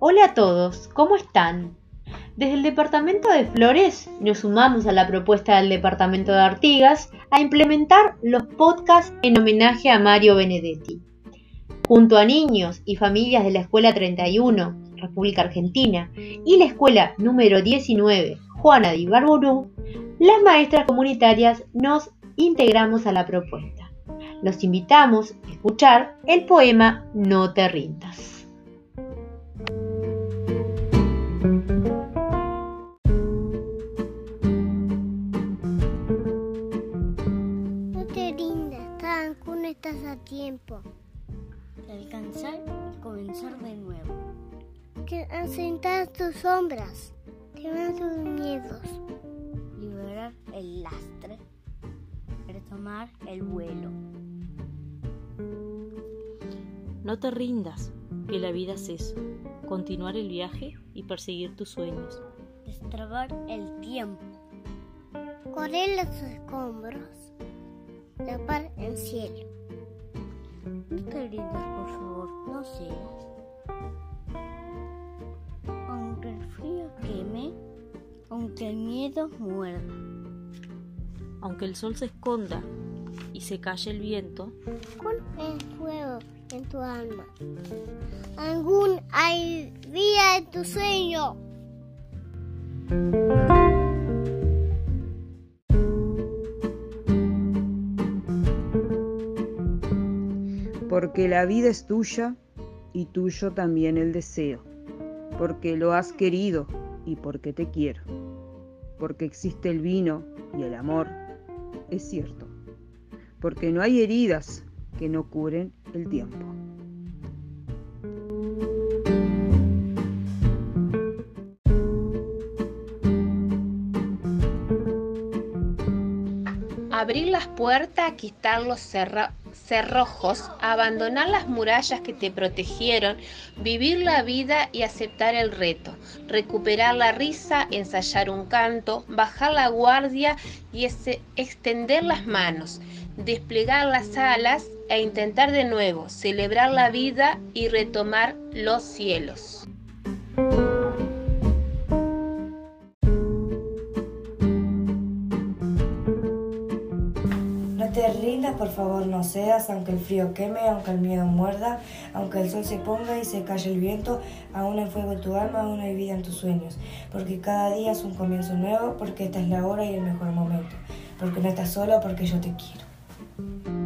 Hola a todos, ¿cómo están? Desde el Departamento de Flores nos sumamos a la propuesta del Departamento de Artigas a implementar los podcasts en homenaje a Mario Benedetti. Junto a niños y familias de la Escuela 31, República Argentina, y la Escuela número 19, Juana de Ibarburú, las maestras comunitarias nos integramos a la propuesta. Los invitamos a escuchar el poema No te rindas. Estás a tiempo de alcanzar y comenzar de nuevo. Que asentar tus sombras, quemar tus miedos, liberar el lastre, retomar el vuelo. No te rindas, que la vida es eso, continuar el viaje y perseguir tus sueños. Destrabar el tiempo. Correr los escombros, tapar el cielo. No te rindas, por favor, no seas. Aunque el frío queme, aunque el miedo muerda. Aunque el sol se esconda y se calle el viento. Con el fuego en tu alma. Algún hay día en tu sueño. Porque la vida es tuya y tuyo también el deseo, porque lo has querido y porque te quiero, porque existe el vino y el amor, es cierto, porque no hay heridas que no curen el tiempo. Abrir las puertas, quitar los cerrojos, abandonar las murallas que te protegieron, vivir la vida y aceptar el reto, recuperar la risa, ensayar un canto, bajar la guardia y extender las manos, desplegar las alas e intentar de nuevo, celebrar la vida y retomar los cielos. Te rindas, por favor, no seas, aunque el frío queme, aunque el miedo muerda, aunque el sol se ponga y se calle el viento, aún hay fuego en tu alma, aún hay vida en tus sueños, porque cada día es un comienzo nuevo, porque esta es la hora y el mejor momento, porque no estás solo, porque yo te quiero.